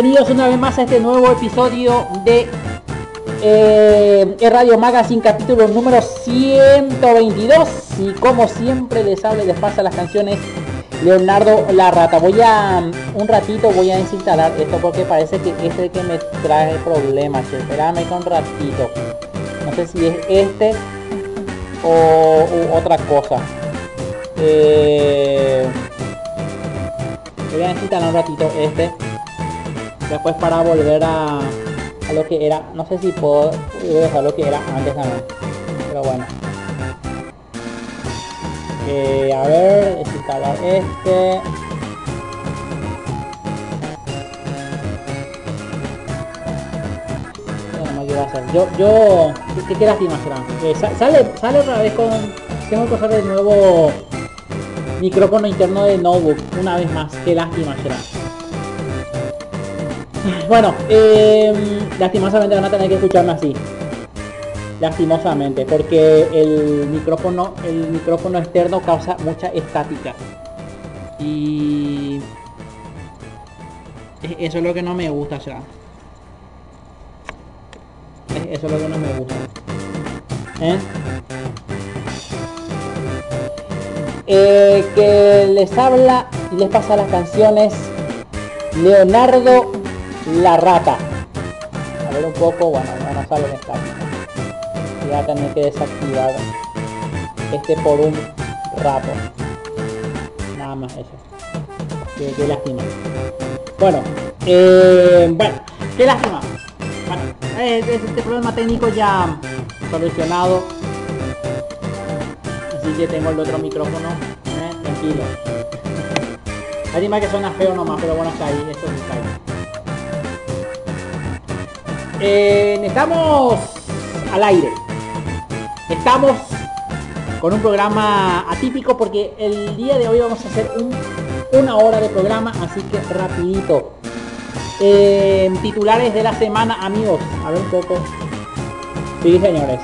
bienvenidos una vez más a este nuevo episodio de eh, Radio Magazine capítulo número 122 y como siempre les hablo y les pasa las canciones Leonardo La Rata. Voy a un ratito voy a desinstalar esto porque parece que es que me trae problemas. Espérame con ratito. No sé si es este o otra cosa. Eh, voy a desinstalar un ratito este después para volver a, a lo que era no sé si puedo dejar lo que era antes también pero bueno. A ver instalar este. Yo yo qué, qué lástima será eh, sale sale otra vez con tengo que usar de nuevo micrófono interno de notebook una vez más. Qué lástima será bueno, eh, lastimosamente van a tener que escucharme así. Lastimosamente, porque el micrófono, el micrófono externo causa mucha estática. Y eso es lo que no me gusta ya. Eso es lo que no me gusta. ¿Eh? Eh, que les habla y les pasa las canciones Leonardo la rata. A ver un poco, bueno, no sale en esta. Voy a tener que desactivar este por un rato. Nada más eso. Qué, lástima. Bueno, eh, bueno, qué lástima. Bueno, eh, este problema técnico ya solucionado. Así que tengo el otro micrófono. Eh, tranquilo. Lástima que suena feo nomás, pero bueno, está ahí. Esto está ahí. Eh, estamos al aire. Estamos con un programa atípico porque el día de hoy vamos a hacer una hora de programa, así que rapidito. Eh, titulares de la semana, amigos. A ver un poco. Sí, señores.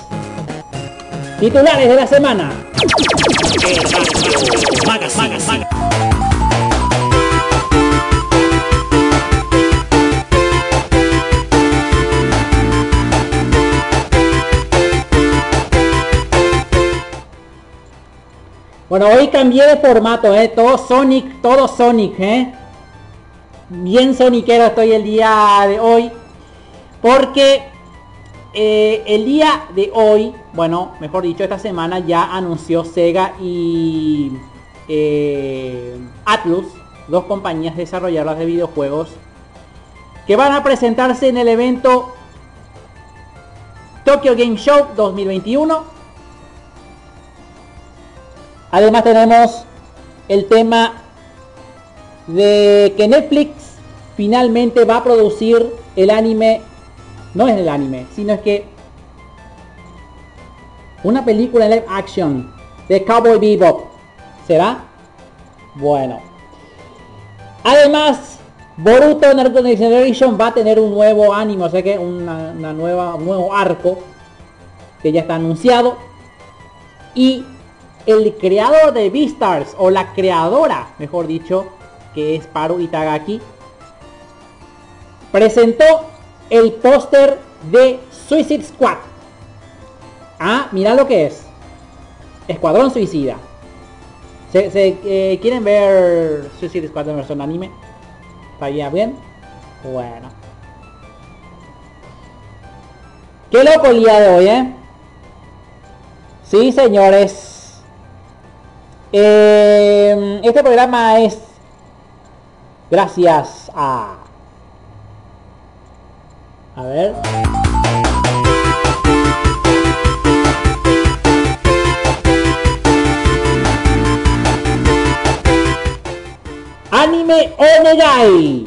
Titulares de la semana. Bueno, hoy cambié de formato, ¿eh? Todo Sonic, todo Sonic, ¿eh? Bien soniquero estoy el día de hoy. Porque eh, el día de hoy, bueno, mejor dicho, esta semana ya anunció Sega y eh, Atlus, dos compañías desarrolladoras de videojuegos, que van a presentarse en el evento Tokyo Game Show 2021 Además tenemos el tema de que Netflix finalmente va a producir el anime, no es el anime, sino es que una película en live action de Cowboy Bebop. ¿Será? Bueno. Además, Boruto Naruto Next Generation va a tener un nuevo anime, o sea que una, nueva, un nuevo arco que ya está anunciado. Y el creador de Beastars, o la creadora, mejor dicho, que es Paru Itagaki, presentó el póster de Suicide Squad. Ah, mira lo que es. Escuadrón Suicida. ¿Se, eh, quieren ver Suicide Squad en versión anime? ¿Estaría bien? Bueno. Qué loco el día de hoy, ¿eh? Sí, señores. Eh, este programa es gracias a... A ver. Anime Onegai.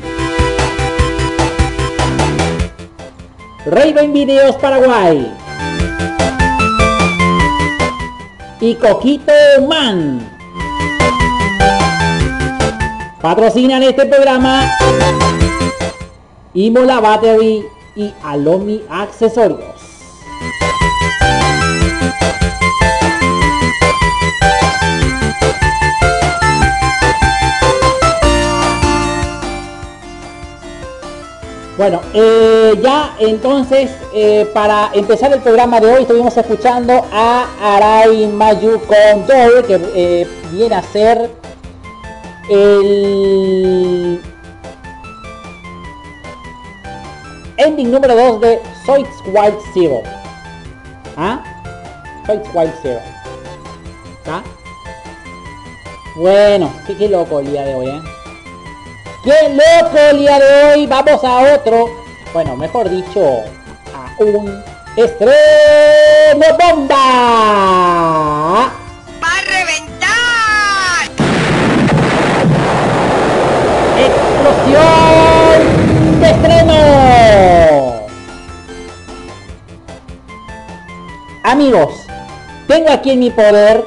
Raven Videos Paraguay. Y Coquito Man. Patrocinan este programa. Imola Battery y Alomi Accesorios. Bueno, eh, ya entonces eh, para empezar el programa de hoy estuvimos escuchando a Arai Mayu con que eh, viene a ser el ending número 2 de Soits Wild Zero. ¿Ah? Soits Wild Zero. ¿Ah? Bueno, qué, qué loco el día de hoy, ¿eh? ¡Qué loco el día de hoy! Vamos a otro, bueno, mejor dicho, a un estreno Tengo aquí en mi poder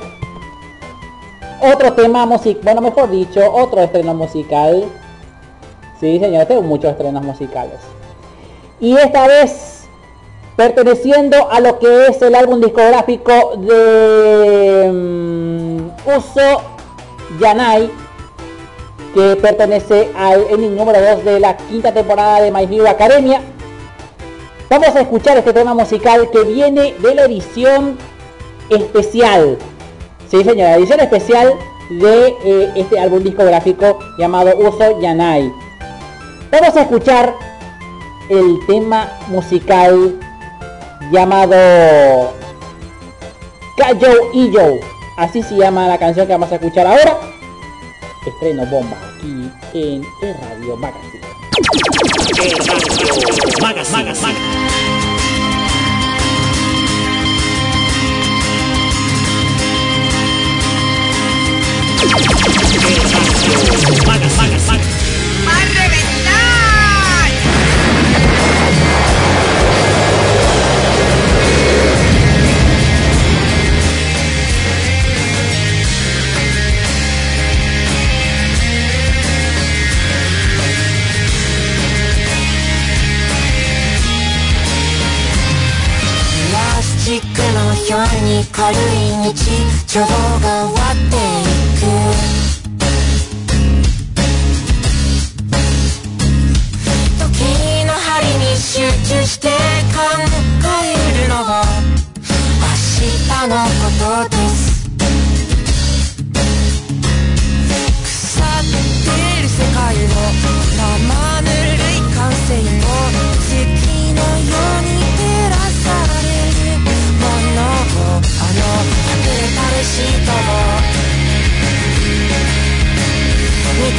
otro tema musical, bueno, mejor dicho, otro estreno musical Sí, señor, tengo muchos estrenos musicales. Y esta vez perteneciendo a lo que es el álbum discográfico de um, Uso Yanai, que pertenece al ending número 2 de la quinta temporada de My Hero Academia. Vamos a escuchar este tema musical que viene de la edición especial. Sí, señora, edición especial de eh, este álbum discográfico llamado Uso Yanai. Vamos a escuchar el tema musical llamado Kayo Iyo. Así se llama la canción que vamos a escuchar ahora. Estreno bomba aquí en el Radio Magazine. Magas, magas, magas. 夜に軽い日常が終わっていく。時の針に集中して考えるのは明日のことです。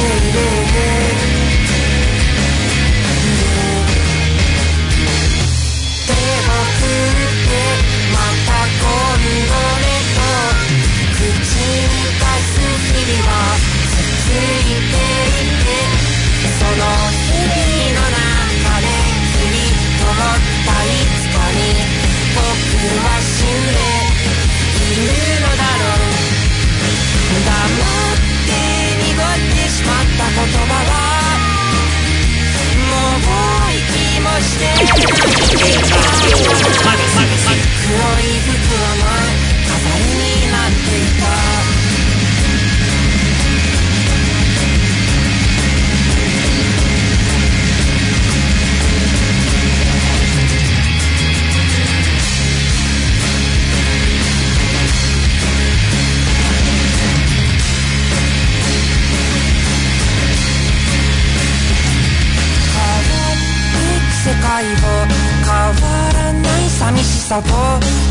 more, go more. し黒い袋の打破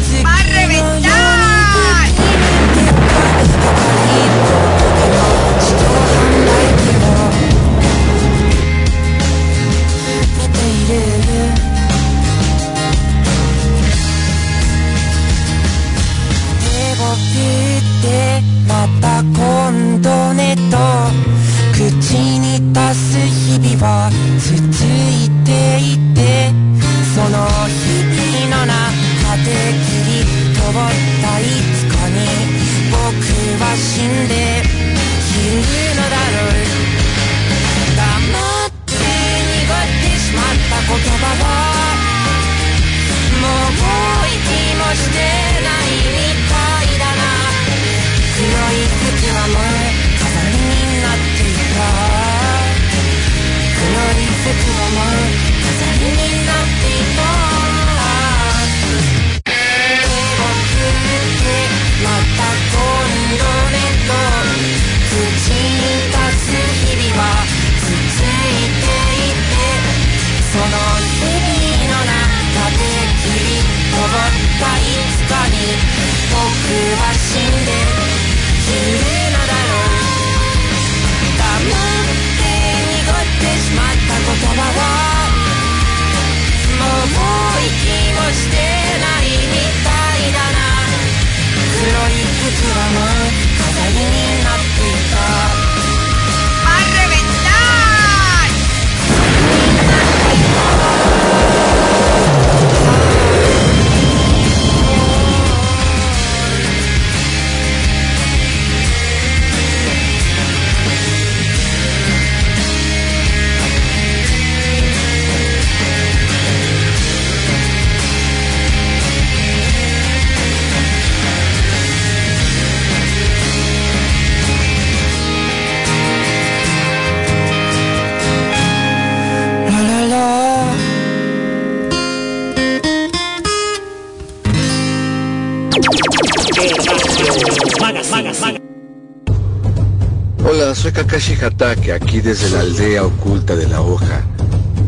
Kakashi Hatake, aquí desde la aldea oculta de la hoja.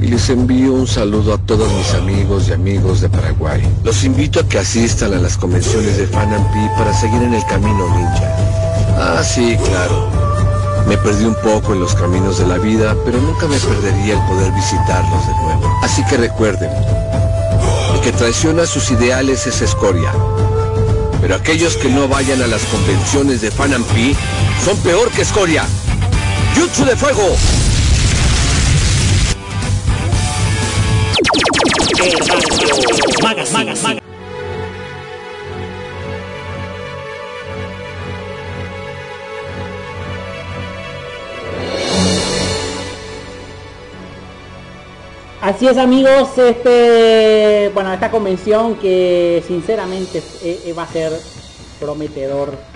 Y les envío un saludo a todos mis amigos y amigos de Paraguay. Los invito a que asistan a las convenciones de Fanampi para seguir en el camino ninja. Ah, sí, claro. Me perdí un poco en los caminos de la vida, pero nunca me perdería el poder visitarlos de nuevo. Así que recuerden, el que traiciona sus ideales es escoria. Pero aquellos que no vayan a las convenciones de Fanampi son peor que escoria. ¡Jutsu de fuego! Así es amigos, este, bueno, esta convención que sinceramente eh, eh, va a ser prometedor.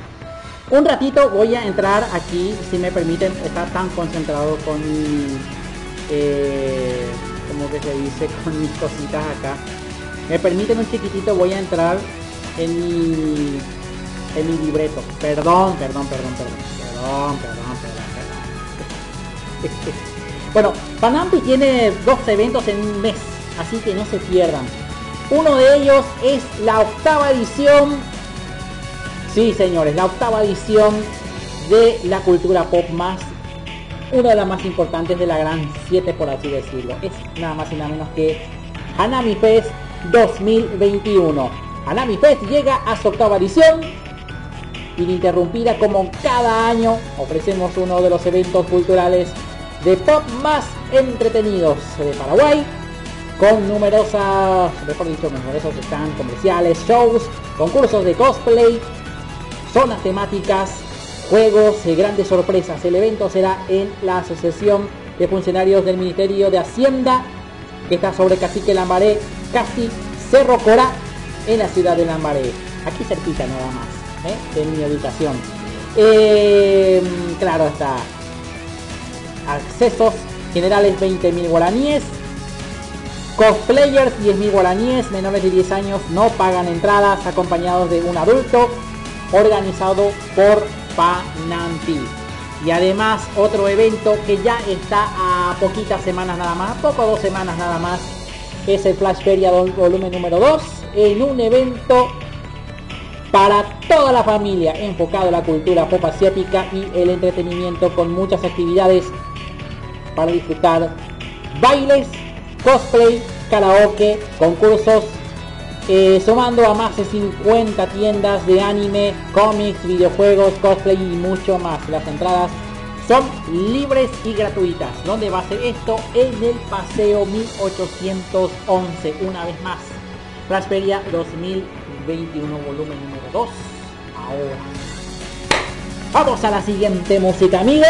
Un ratito voy a entrar aquí, si me permiten, estar tan concentrado con mi, eh, como que se dice, con mis cositas acá. Me permiten un chiquitito, voy a entrar en mi, en mi libreto. Perdón, perdón, perdón, perdón, perdón, perdón, perdón, perdón. Bueno, Panampi tiene dos eventos en un mes, así que no se pierdan. Uno de ellos es la octava edición, sí señores, la octava edición de la cultura pop más, una de las más importantes de la gran 7 por así decirlo. Es nada más y nada menos que Hanami Fest 2021. Hanami Fest llega a su octava edición. Ininterrumpida como cada año, ofrecemos uno de los eventos culturales de pop más entretenidos de Paraguay con numerosas, mejor dicho, numerosos stands comerciales, shows, concursos de cosplay, zonas temáticas, juegos, eh, grandes sorpresas. El evento será en la Asociación de Funcionarios del Ministerio de Hacienda, que está sobre Cacique Lambaré, casi Cerro Corá, en la ciudad de Lambaré. Aquí cerquita nada más, ¿eh? en mi ubicación. Eh, claro está, accesos generales 20.000 guaraníes, cosplayers 10.000 guaraníes, menores de 10 años no pagan entradas acompañados de un adulto, organizado por Panampi. Y además otro evento que ya está a poquitas semanas nada más, poco dos semanas nada más es el Flash Feria vol- volumen número 2 en un evento para toda la familia enfocado a la cultura pop asiática y el entretenimiento con muchas actividades para disfrutar bailes, cosplay, karaoke, concursos, eh, sumando a más de 50 tiendas de anime, cómics, videojuegos, cosplay y mucho más. Las entradas son libres y gratuitas. ¿Dónde va a ser esto? En el Paseo 1811, una vez más. Flash Feria 2021, volumen número 2. Ahora. Vamos a la siguiente música, amigos.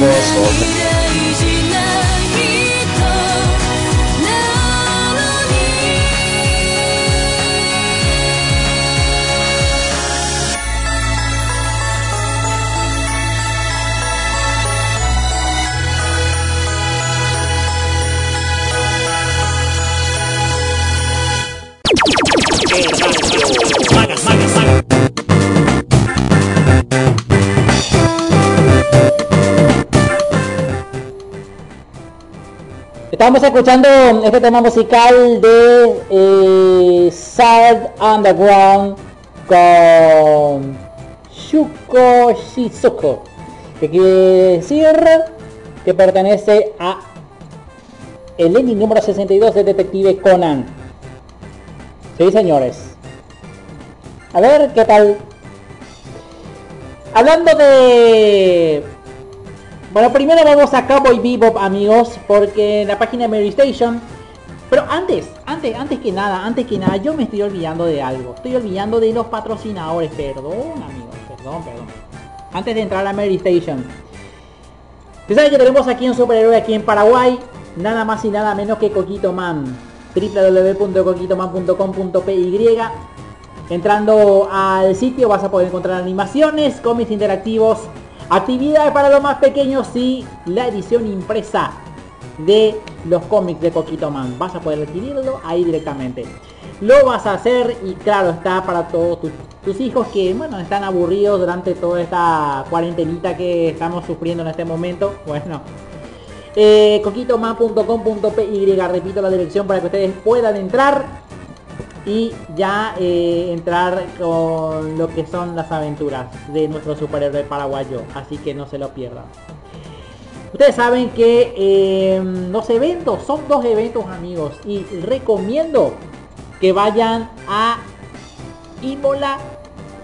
Boston Estamos escuchando este tema musical de eh, Sad Underground con Shuko Shizuko, que quiere decir que pertenece a el Lenin número 62 de Detective Conan. Sí, señores. A ver qué tal. Hablando de bueno, primero vamos a Cowboy Bebop, amigos, porque en la página de Mary Station... Pero antes, antes, antes que nada, antes que nada, yo me estoy olvidando de algo. Estoy olvidando de los patrocinadores. Perdón, amigos, perdón, perdón. Antes de entrar a Mary Station. Ustedes que tenemos aquí un superhéroe aquí en Paraguay. Nada más y nada menos que Coquito Man. www.coquitoman.com.py Entrando al sitio vas a poder encontrar animaciones, cómics interactivos, Actividades para los más pequeños y la edición impresa de los cómics de Coquito Man. Vas a poder adquirirlo ahí directamente. Lo vas a hacer y claro está para todos tus, hijos que bueno están aburridos durante toda esta cuarentenita que estamos sufriendo en este momento. Bueno, eh, coquitoman.com.py, repito la dirección para que ustedes puedan entrar y ya eh, entrar con lo que son las aventuras de nuestro superhéroe paraguayo. Así que no se lo pierdan. Ustedes saben que eh, los eventos son dos eventos amigos y recomiendo que vayan a Imola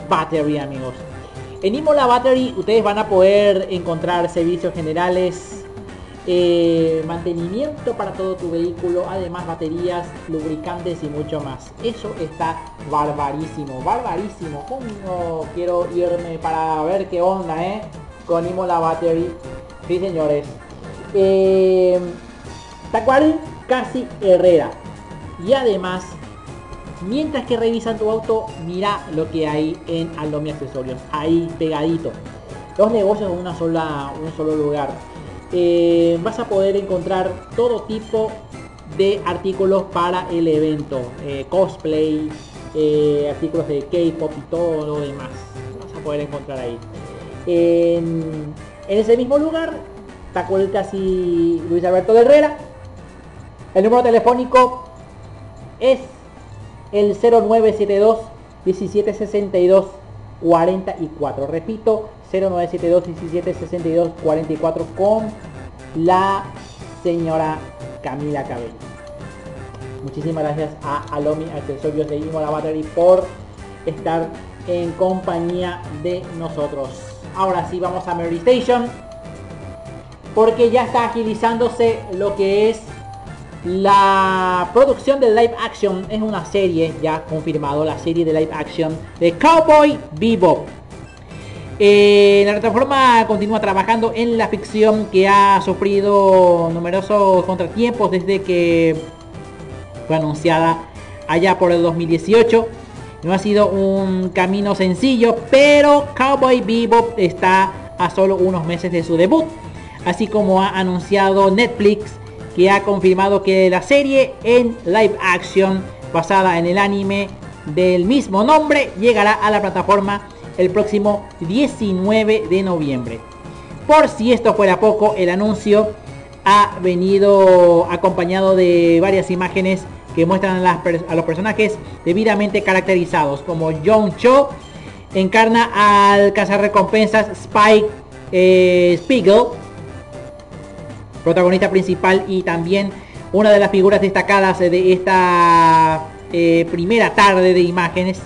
Battery amigos. En Imola Battery ustedes van a poder encontrar servicios generales eh, mantenimiento para todo tu vehículo, además baterías, lubricantes y mucho más. Eso está barbarísimo, barbarísimo. Quiero irme para ver qué onda, ¿eh? Con Imola Battery. Sí, señores. Eh, Tacuarín casi Herrera. Y además, mientras que revisan tu auto, mira lo que hay en Aldomi Accesorios. Ahí pegadito. Los negocios en una sola, un solo lugar eh, vas a poder encontrar todo tipo de artículos para el evento. Eh, cosplay, eh, artículos de K-pop y todo lo demás. Vas a poder encontrar ahí. En, ese mismo lugar el casi Luis Alberto de Herrera. El número telefónico es el 0972 1762 44. Repito, 0972 1762 44 con la señora Camila Cabello. Muchísimas gracias a Alomi Accesorios de Imola Battery por estar en compañía de nosotros. Ahora sí vamos a Mary Station porque ya está agilizándose lo que es la producción de live action. Es una serie ya confirmado, la serie de live action de Cowboy Bebop. Eh, la plataforma continúa trabajando en la ficción que ha sufrido numerosos contratiempos desde que fue anunciada allá por el 2018. No ha sido un camino sencillo, pero Cowboy Bebop está a solo unos meses de su debut. Así como ha anunciado Netflix que ha confirmado que la serie en live action basada en el anime del mismo nombre llegará a la plataforma el próximo 19 de noviembre. Por si esto fuera poco, el anuncio ha venido acompañado de varias imágenes que muestran a, los personajes debidamente caracterizados, como John Cho encarna al cazarrecompensas Spike eh, Spiegel, protagonista principal y también una de las figuras destacadas de esta eh, primera tarde de imágenes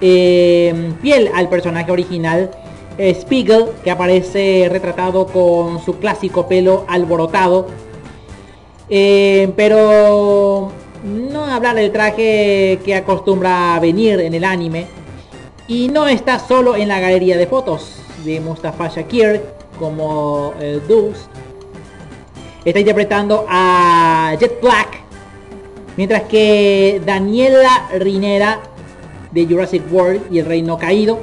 fiel al personaje original. Spiegel, que aparece retratado con su clásico pelo alborotado. Eh, pero no hablar del traje que acostumbra a venir en el anime. Y no está solo en la galería de fotos de Mustafa Shakir, como eh, Deuce está interpretando a Jet Black, mientras que Daniela Rinera de Jurassic World y el Reino Caído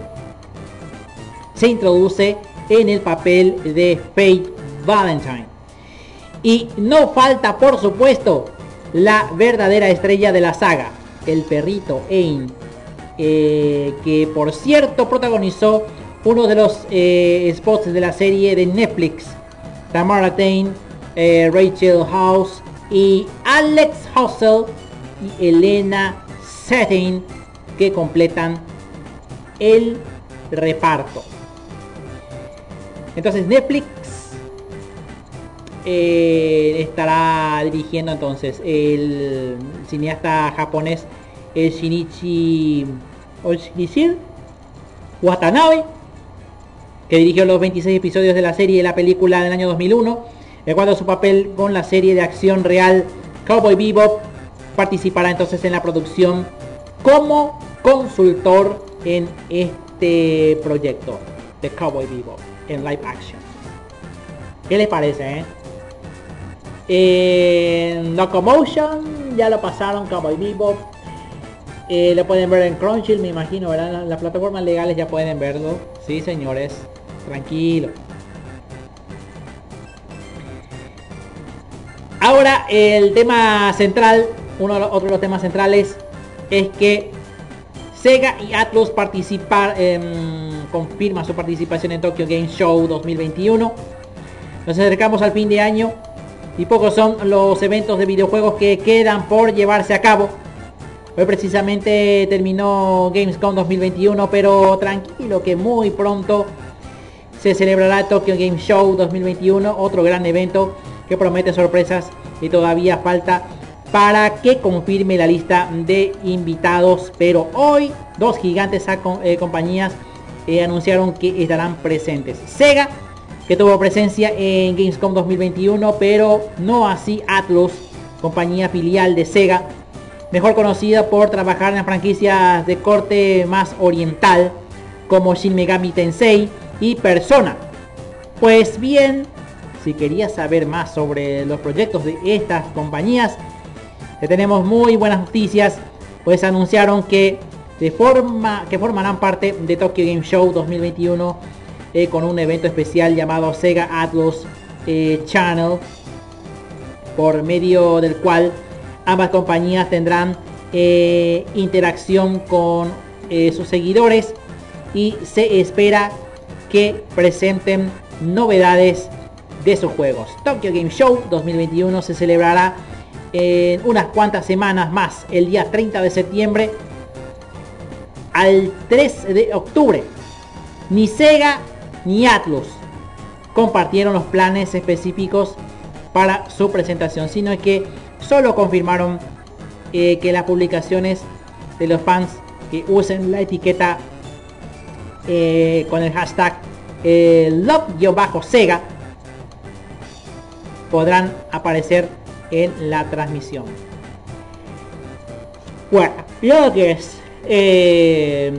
se introduce en el papel de Fate Valentine. Y no falta, por supuesto, la verdadera estrella de la saga, el perrito Ain, eh, que por cierto protagonizó uno de los eh, spots de la serie de Netflix, Tamara Tain, eh, Rachel House y Alex Hussle y Elena Setting que completan el reparto. Entonces Netflix eh, estará dirigiendo entonces el cineasta japonés el Shinichi Oshishir Watanabe que dirigió los 26 episodios de la serie de la película del año 2001 en a su papel con la serie de acción real Cowboy Bebop participará entonces en la producción como consultor en este proyecto de Cowboy Bebop en live action. ¿Qué les parece? Eh? En Locomotion ya lo pasaron Cowboy Bebop. Eh, lo pueden ver en Crunchyroll, me imagino, ¿verdad? Las plataformas legales ya pueden verlo. Sí, señores. Tranquilo. Ahora el tema central, uno de otro de los temas centrales es que Sega y Atlus participar, em, confirma su participación en Tokyo Game Show 2021. Nos acercamos al fin de año y pocos son los eventos de videojuegos que quedan por llevarse a cabo. Hoy precisamente terminó Gamescom 2021, pero tranquilo que muy pronto se celebrará Tokyo Game Show 2021, otro gran evento que promete sorpresas y todavía falta para que confirme la lista de invitados. Pero hoy dos gigantes eh, compañías eh, anunciaron que estarán presentes. Sega, que tuvo presencia en Gamescom 2021, pero no así Atlus, compañía filial de Sega, mejor conocida por trabajar en franquicias de corte más oriental, como Shin Megami Tensei y Persona. Pues bien, si querías saber más sobre los proyectos de estas compañías, tenemos muy buenas noticias, pues anunciaron que de forma que formarán parte de Tokyo Game Show 2021 eh, con un evento especial llamado Sega Atlus eh, Channel, por medio del cual ambas compañías tendrán eh, interacción con sus seguidores y se espera que presenten novedades de sus juegos. Tokyo Game Show 2021 se celebrará en unas cuantas semanas más, el día 30 de septiembre al 3 de octubre. Ni Sega ni Atlus compartieron los planes específicos para su presentación, sino que solo confirmaron eh, que las publicaciones de los fans que usen la etiqueta eh, con el hashtag eh, love-sega podrán aparecer en la transmisión. Bueno, lo que es eh,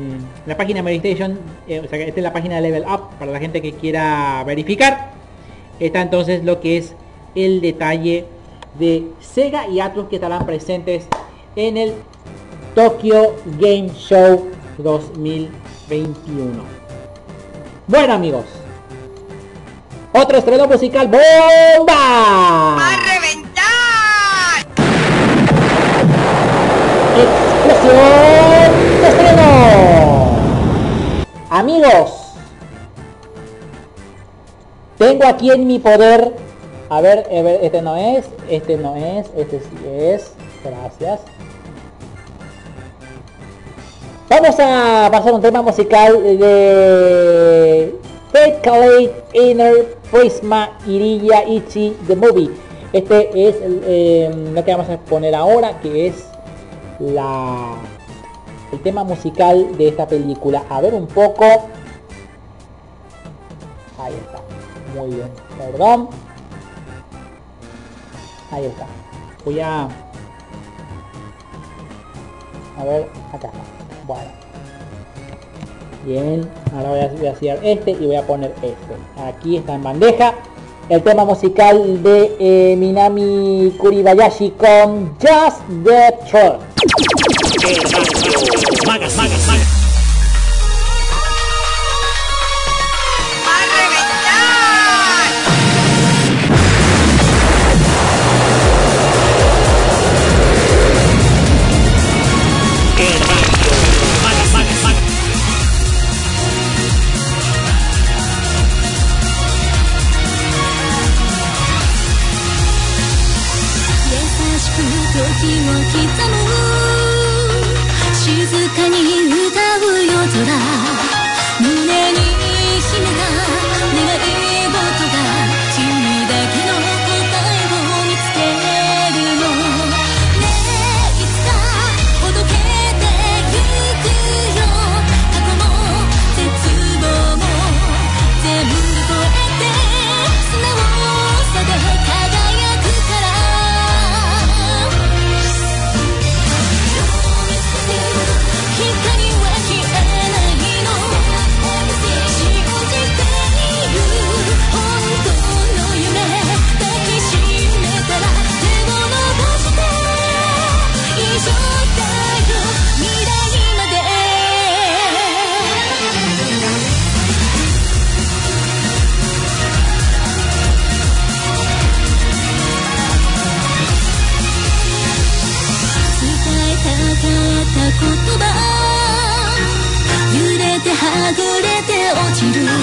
la página Meditation, eh, o sea, esta es la página de Level Up para la gente que quiera verificar. Está entonces lo que es el detalle de Sega y Atlus que estarán presentes en el Tokyo Game Show 2021. Bueno amigos, otro estreno musical bomba. Amigos, tengo aquí en mi poder. A ver, a ver, este no es, este no es, este sí es. Gracias. Vamos a pasar un tema musical de Calais Inner Prisma Irilla Ichi The Movie. Este es eh, lo que vamos a poner ahora, que es la el tema musical de esta película. A ver un poco. Ahí está. Muy bien. Perdón. Ahí está. Voy a... A ver, acá. Bueno. Bien. Ahora voy a, voy a sellar este y voy a poner este. Aquí está en bandeja. El tema musical de eh, Minami Kuribayashi con Just the Truth. you do.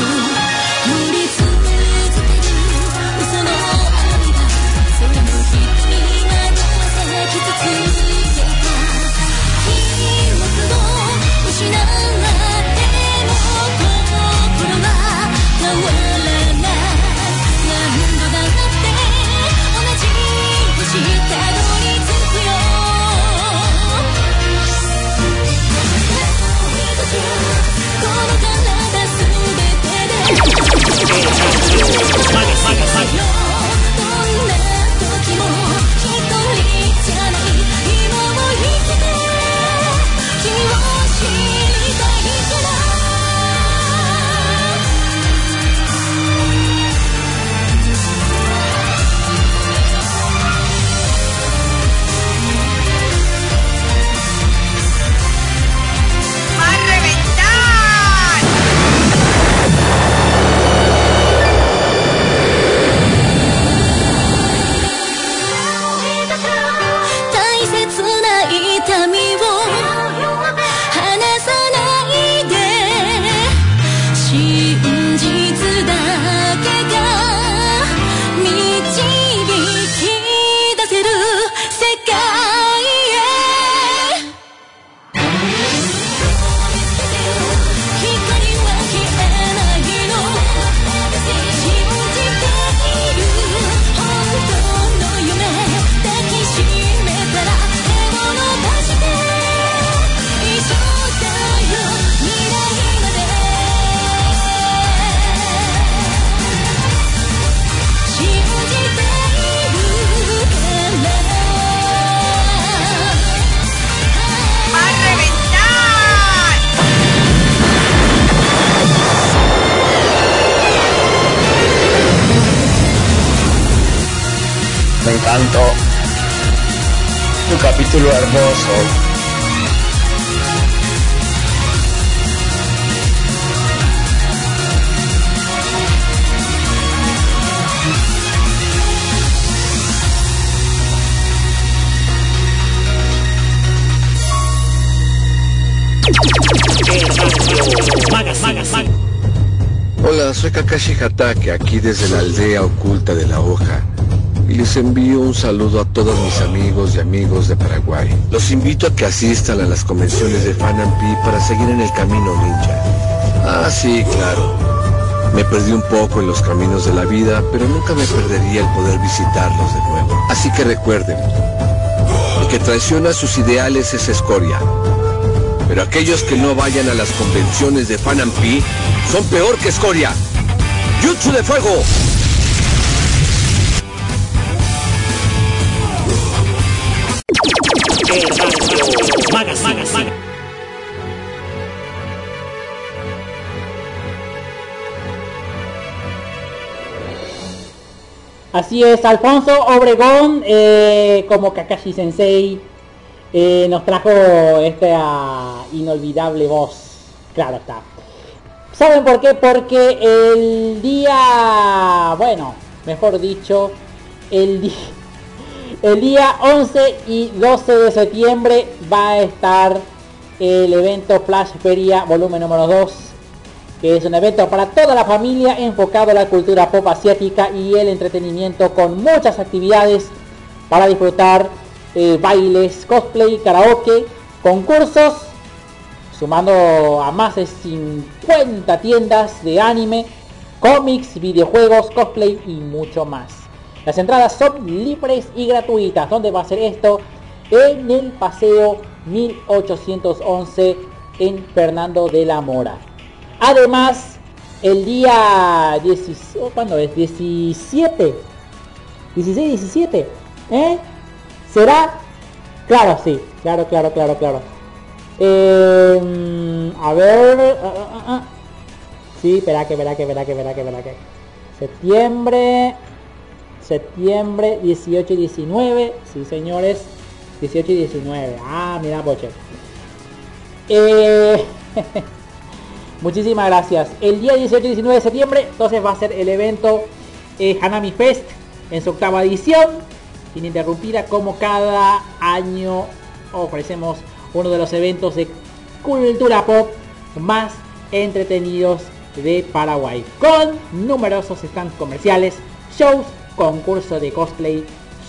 Magazine. Magazine. Magazine. Hola, soy Kakashi Hatake, aquí desde la aldea oculta de la hoja y les envío un saludo a todos mis amigos y amigos de Paraguay. Los invito a que asistan a las convenciones de Fan Fanampi para seguir en el camino ninja. Ah, sí, claro. Me perdí un poco en los caminos de la vida, pero nunca me perdería el poder visitarlos de nuevo. Así que recuerden, el que traiciona sus ideales es escoria. Pero aquellos que no vayan a las convenciones de Fan Fanampi son peor que escoria. ¡Jutsu de fuego! Así es, Alfonso Obregón, eh, como Kakashi Sensei, eh, nos trajo esta inolvidable voz. Claro está. ¿Saben por qué? Porque el día, bueno, mejor dicho, el día el día 11 y 12 de septiembre va a estar el evento Flash Feria volumen número 2 que es un evento para toda la familia enfocado a la cultura pop asiática y el entretenimiento con muchas actividades para disfrutar eh, bailes, cosplay, karaoke, concursos, sumando a más de 50 tiendas de anime, cómics, videojuegos, cosplay y mucho más. Las entradas son libres y gratuitas. ¿Dónde va a ser esto? En el paseo 1811 en Fernando de la Mora. Además, el día 17, ¿cuándo es? 17. 16, 17. ¿Eh? ¿Será? Claro, sí. Claro, claro, claro, claro. Eh, a ver. ah, ah, ah. Sí, espera que, verá que, verá que, verá que, verá que. Septiembre. Septiembre 18 y 19. Sí, señores. 18 y 19. Ah, mira, poche. Eh, muchísimas gracias. El día 18 y 19 de septiembre, entonces va a ser el evento eh, Hanami Fest en su octava edición. Ininterrumpida como cada año ofrecemos uno de los eventos de cultura pop más entretenidos de Paraguay. Con numerosos stands comerciales, shows, concurso de cosplay,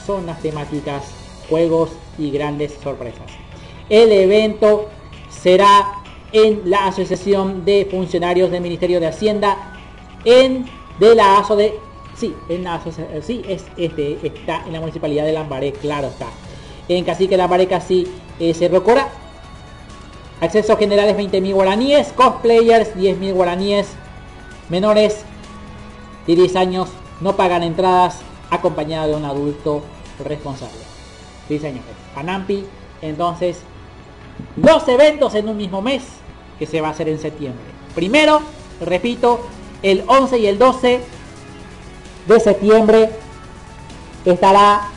zonas temáticas, juegos y grandes sorpresas. El evento será en la Asociación de Funcionarios del Ministerio de Hacienda en de la ASO de sí, en la asocia- sí, es este está en la municipalidad de Lambaré, claro está. En Cacique Lambaré casi eh, Cerro Cora. Acceso generales 20.000 guaraníes, cosplayers 10.000 guaraníes, menores de 10 años no pagan entradas acompañada de un adulto responsable. Sí. Panampi, entonces, dos eventos en un mismo mes que se va a hacer en septiembre. Primero, repito, el 11 y el 12 de septiembre estará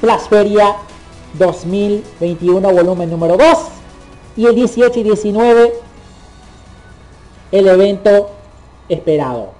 Flash Feria 2021 volumen número 2 y el 18 y 19 el evento esperado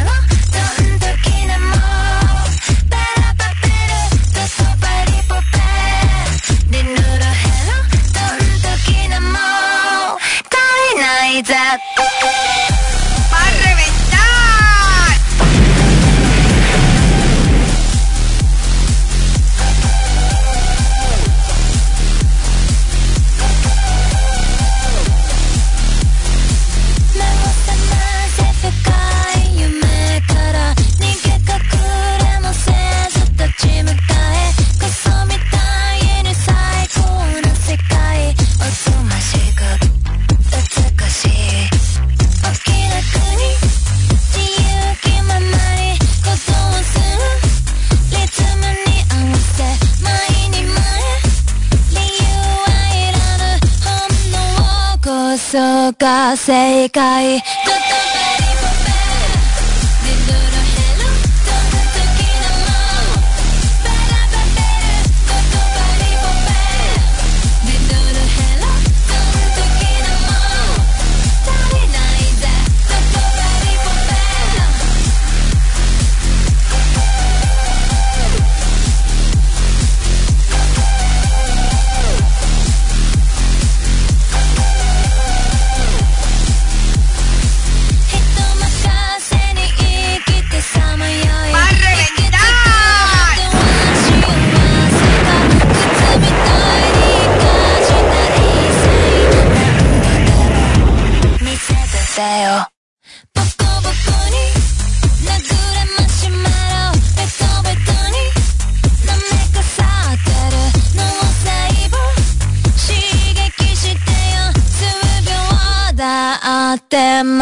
そうか正解。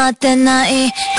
って待てない」「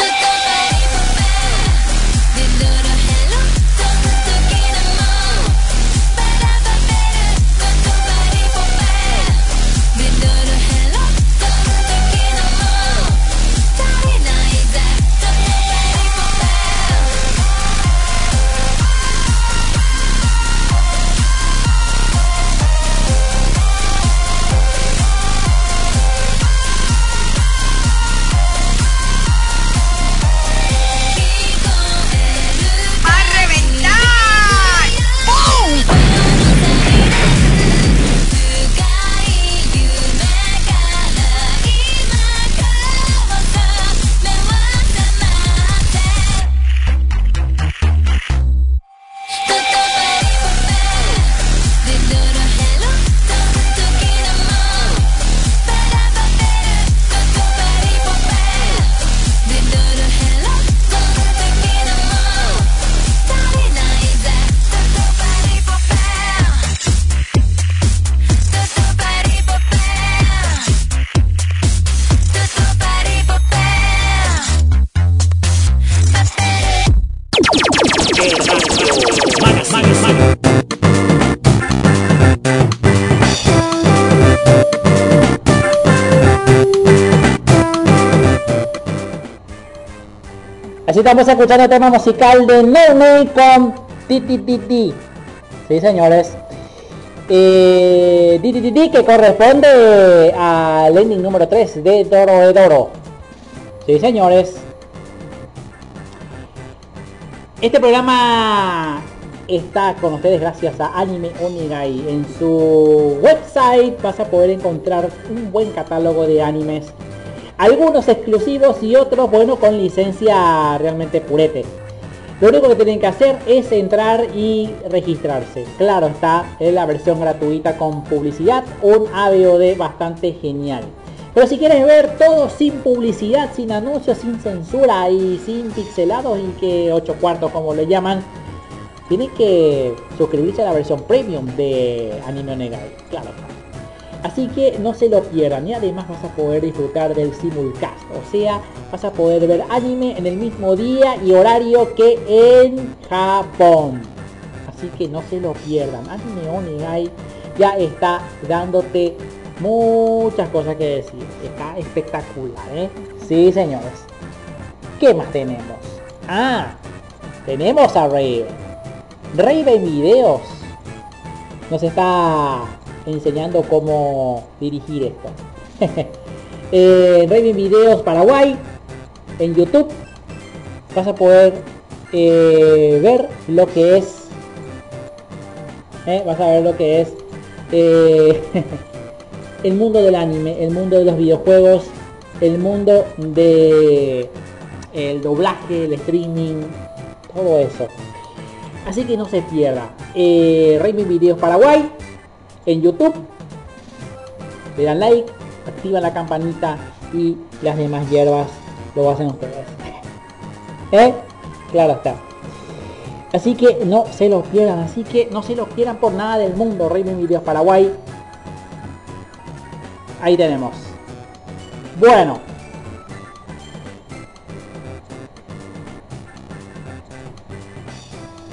estamos escuchando el tema musical de No con Ti Sí, señores. Eh, que corresponde al ending número 3 de Doro de Doro. Sí, señores. Este programa está con ustedes gracias a Anime Onigai. En su website vas a poder encontrar un buen catálogo de animes algunos exclusivos y otros, bueno, con licencia realmente purete. Lo único que tienen que hacer es entrar y registrarse. Claro está, es la versión gratuita con publicidad, un AVOD bastante genial. Pero si quieres ver todo sin publicidad, sin anuncios, sin censura y sin pixelados y que 8 cuartos como le llaman, tienen que suscribirse a la versión premium de Anime Negai. Claro. Así que no se lo pierdan y además vas a poder disfrutar del simulcast. O sea, vas a poder ver anime en el mismo día y horario que en Japón. Así que no se lo pierdan. Anime Onigai ya está dándote muchas cosas que decir. Está espectacular, ¿eh? Sí, señores. ¿Qué más tenemos? Ah, tenemos a Raven. Raven Videos nos está enseñando cómo dirigir esto. eh, Raven Videos Paraguay en YouTube. Vas a poder eh, ver lo que es eh, vas a ver lo que es el mundo del anime el mundo de los videojuegos el mundo de el doblaje el streaming todo eso. Así que no se pierda. Eh, Raven Videos Paraguay en YouTube. Le dan like, activan la campanita y las demás hierbas lo hacen ustedes. ¿Eh? Claro está. Así que no se lo pierdan, así que no se lo quieran por nada del mundo. Raven Videos Paraguay. Ahí tenemos. Bueno.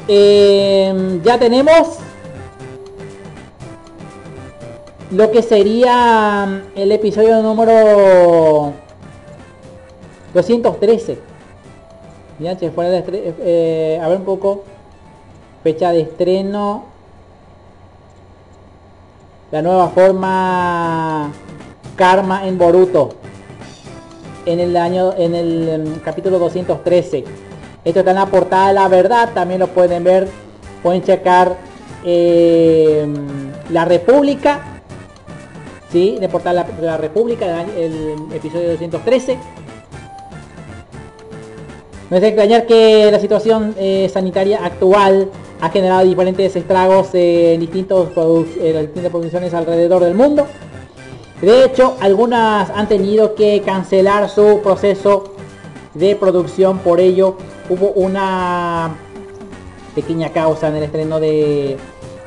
Eh, ya tenemos lo que sería mm, el episodio número 213. Ya, fuera de eh, eh, a ver un poco. Fecha de estreno. La nueva forma Karma en Boruto. En el año, en el mm, capítulo 213. Esto está en la portada de la verdad. También lo pueden ver. Pueden checar eh, mm, la República ¿sí? de Portal de la República, el episodio 213. No es de extrañar que la situación eh, sanitaria actual ha generado diferentes estragos en, distintos en distintas producciones alrededor del mundo. De hecho, algunas han tenido que cancelar su proceso de producción, por ello hubo una pequeña causa en el estreno de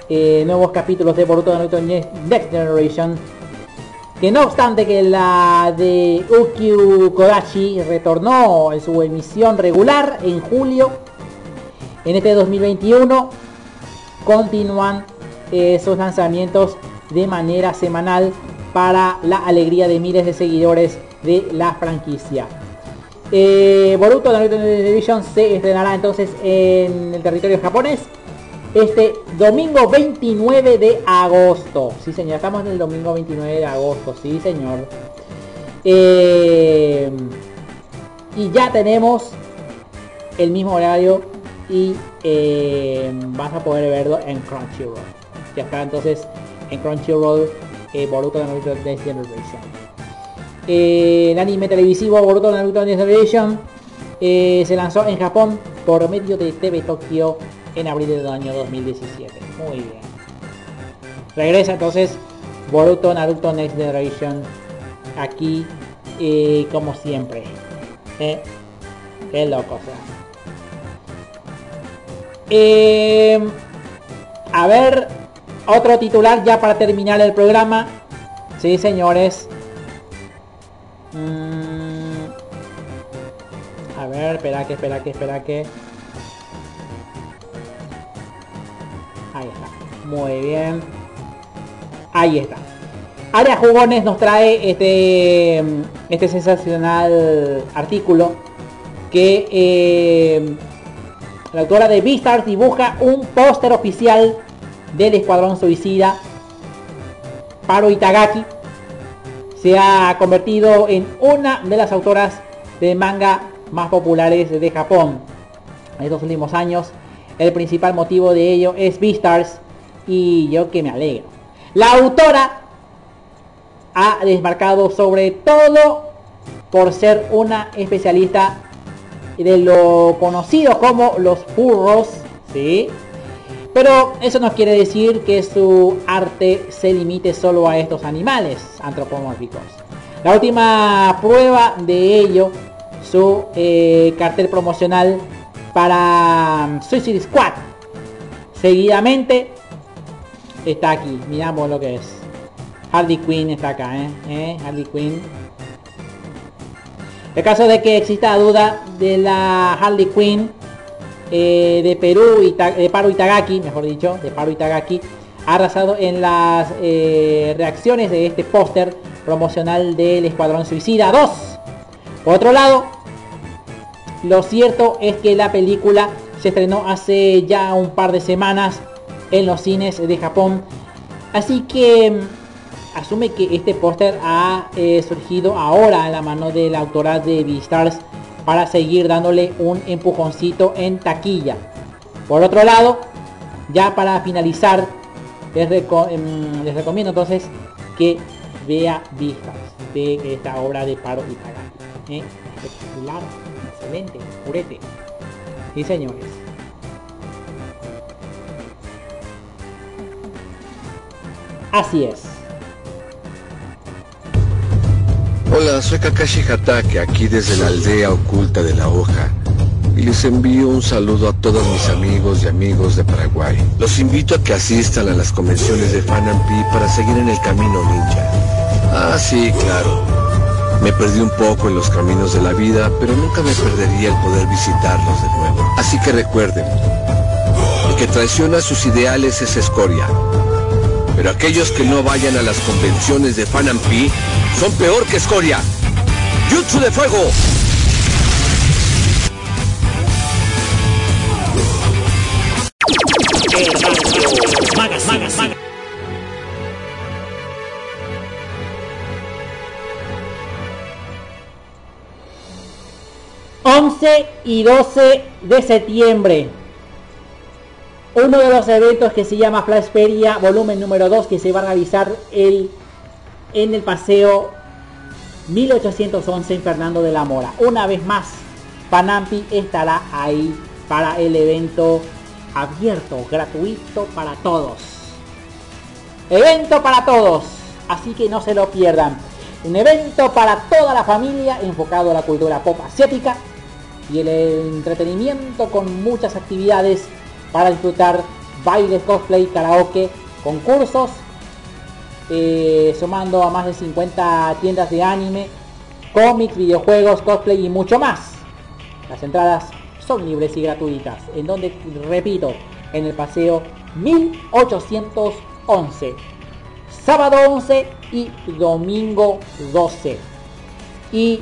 eh, nuevos capítulos de Boruto Naruto Next Generation que no obstante que la de Ukyu Kodachi retornó en su emisión regular en julio, en este 2021 continúan eh, sus lanzamientos de manera semanal para la alegría de miles de seguidores de la franquicia. Eh, Boruto Naruto Division se estrenará entonces en el territorio japonés este domingo 29 de agosto. Sí, señor, estamos en el domingo 29 de agosto. Sí, señor. Eh, y ya tenemos el mismo horario y eh, vas a poder verlo en Crunchyroll. Ya está entonces en Crunchyroll eh, Boruto Naruto Next Generation. Eh, el anime televisivo Boruto Naruto Next Generation se lanzó en Japón por medio de TV Tokyo en abril del año 2017. Muy bien. Regresa entonces Boruto Naruto Next Generation aquí y como siempre. Eh, qué loco. Eh, a ver, otro titular ya para terminar el programa. Sí, señores. Mm, a ver, espera que, espera que, espera que. Muy bien. Ahí está. Área Jugones nos trae este, este sensacional artículo que eh, la autora de Beastars dibuja un póster oficial del Escuadrón Suicida. Paro Itagaki se ha convertido en una de las autoras de manga más populares de Japón en estos últimos años. El principal motivo de ello es Beastars y yo que me alegro. La autora ha desmarcado sobre todo por ser una especialista de lo conocido como los furros, ¿sí? Pero eso no quiere decir que su arte se limite solo a estos animales antropomórficos. La última prueba de ello, su eh, cartel promocional para Suicide Squad. Seguidamente está aquí, miramos lo que es. Harley Quinn está acá, ¿eh? ¿Eh? Harley Quinn. El caso de que exista duda de la Harley Quinn eh, de Perú, y de Paro Itagaki, mejor dicho, de Paro Itagaki, ha arrasado en las eh, reacciones de este póster promocional del Escuadrón Suicida 2. Por otro lado, lo cierto es que la película se estrenó hace ya un par de semanas en los cines de Japón. Así que mm, asume que este póster ha eh, surgido ahora a la mano de la autora de Beastars para seguir dándole un empujoncito en taquilla. Por otro lado, ya para finalizar, les, em, recomiendo entonces que vea vistas de esta obra de Paro y Pagani. ¿eh? Espectacular, excelente, purete. Sí, señores. Así es. Hola, soy Kakashi Hatake, aquí desde la aldea oculta de la hoja. Y les envío un saludo a todos mis amigos y amigos de Paraguay. Los invito a que asistan a las convenciones de Fanampi para seguir en el camino ninja. Ah, sí, claro. Me perdí un poco en los caminos de la vida, pero nunca me perdería el poder visitarlos de nuevo. Así que recuerden, el que traiciona sus ideales es escoria. Pero aquellos que no vayan a las convenciones de Fanampi son peor que escoria. ¡Jutsu de fuego! ...11 y 12 de septiembre... ...uno de los eventos que se llama Flashperia... ...volumen número 2... ...que se va a realizar el en el paseo 1811 en Fernando de la Mora. Una vez más, Panampi estará ahí para el evento abierto, gratuito para todos. Evento para todos, así que no se lo pierdan. Un evento para toda la familia enfocado a la cultura pop asiática y el entretenimiento con muchas actividades para disfrutar bailes, cosplay, karaoke, concursos eh, sumando a más de 50 tiendas de anime, cómics, videojuegos, cosplay y mucho más. Las entradas son libres y gratuitas, en donde, repito, en el paseo 1811, sábado 11 y domingo 12. Y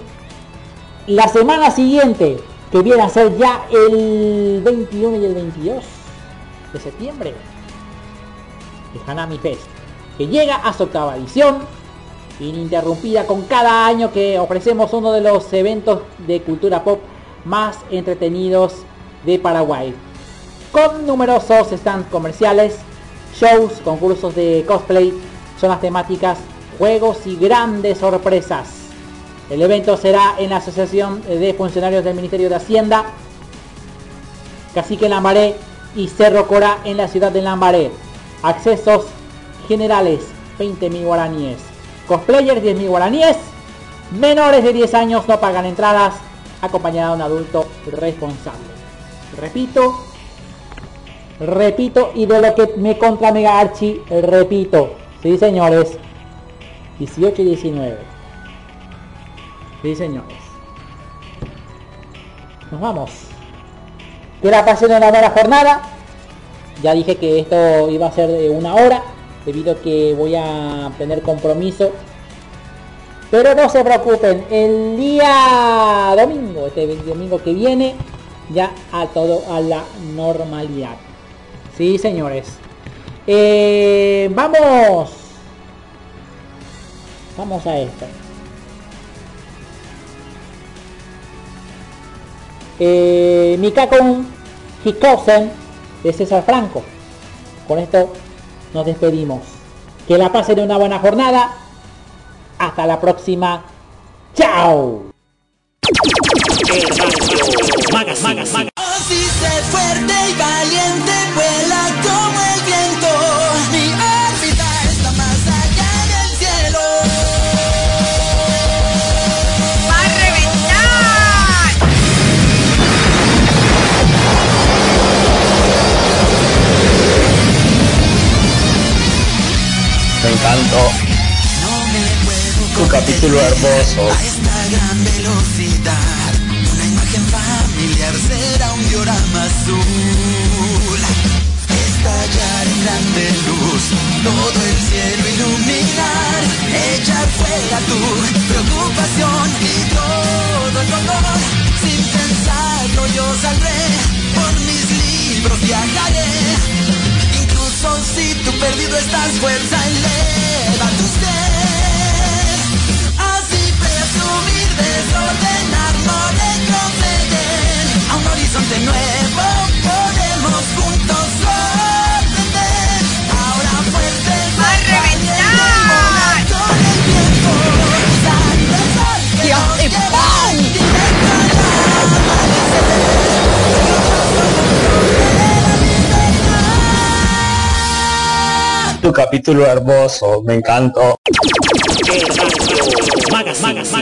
la semana siguiente, que viene a ser ya el 21 y el 22 de septiembre, el Hanami Fest que llega a su octava edición, ininterrumpida con cada año que ofrecemos uno de los eventos de cultura pop más entretenidos de Paraguay. Con numerosos stands comerciales, shows, concursos de cosplay, zonas temáticas, juegos y grandes sorpresas. El evento será en la Asociación de Funcionarios del Ministerio de Hacienda, Cacique Lambaré y Cerro Cora en la ciudad de Lambaré. Accesos generales 20.000 guaraníes, cosplayers 10.000 guaraníes, menores de 10 años no pagan entradas, acompañado de un adulto responsable. Repito, repito, y de lo que me contra Mega Archie, repito, sí señores, 18 y 19. Sí señores. Nos vamos. Que la pasen una buena jornada Ya dije que esto iba a ser de una hora, debido a que voy a tener compromiso. Pero no se preocupen, el día domingo, este domingo que viene, ya a todo a la normalidad. Sí, señores. Eh, vamos. Vamos a esto. Eh, Mikakon Hikosen de César Franco. Con esto nos despedimos. Que la pasen una buena jornada. Hasta la próxima. ¡Chao! Así fuerte y valiente, Puedo Tu capítulo hermoso. a esta gran velocidad. Una imagen familiar será un diorama azul. Estallar en grande luz, todo el cielo iluminar. Echar fuera tu preocupación y todo el dolor. Sin pensarlo yo saldré, por mis libros viajaré. Tú perdido estás, fuerza eleva tu ser. Así presumir, desordenar, no retroceder. A un horizonte nuevo podemos juntos sorprender. Ahora fuertes ¡Va a reventar! con el tiempo. El sol que nos lleva directo al amanecer. Tu capítulo hermoso. Me encantó.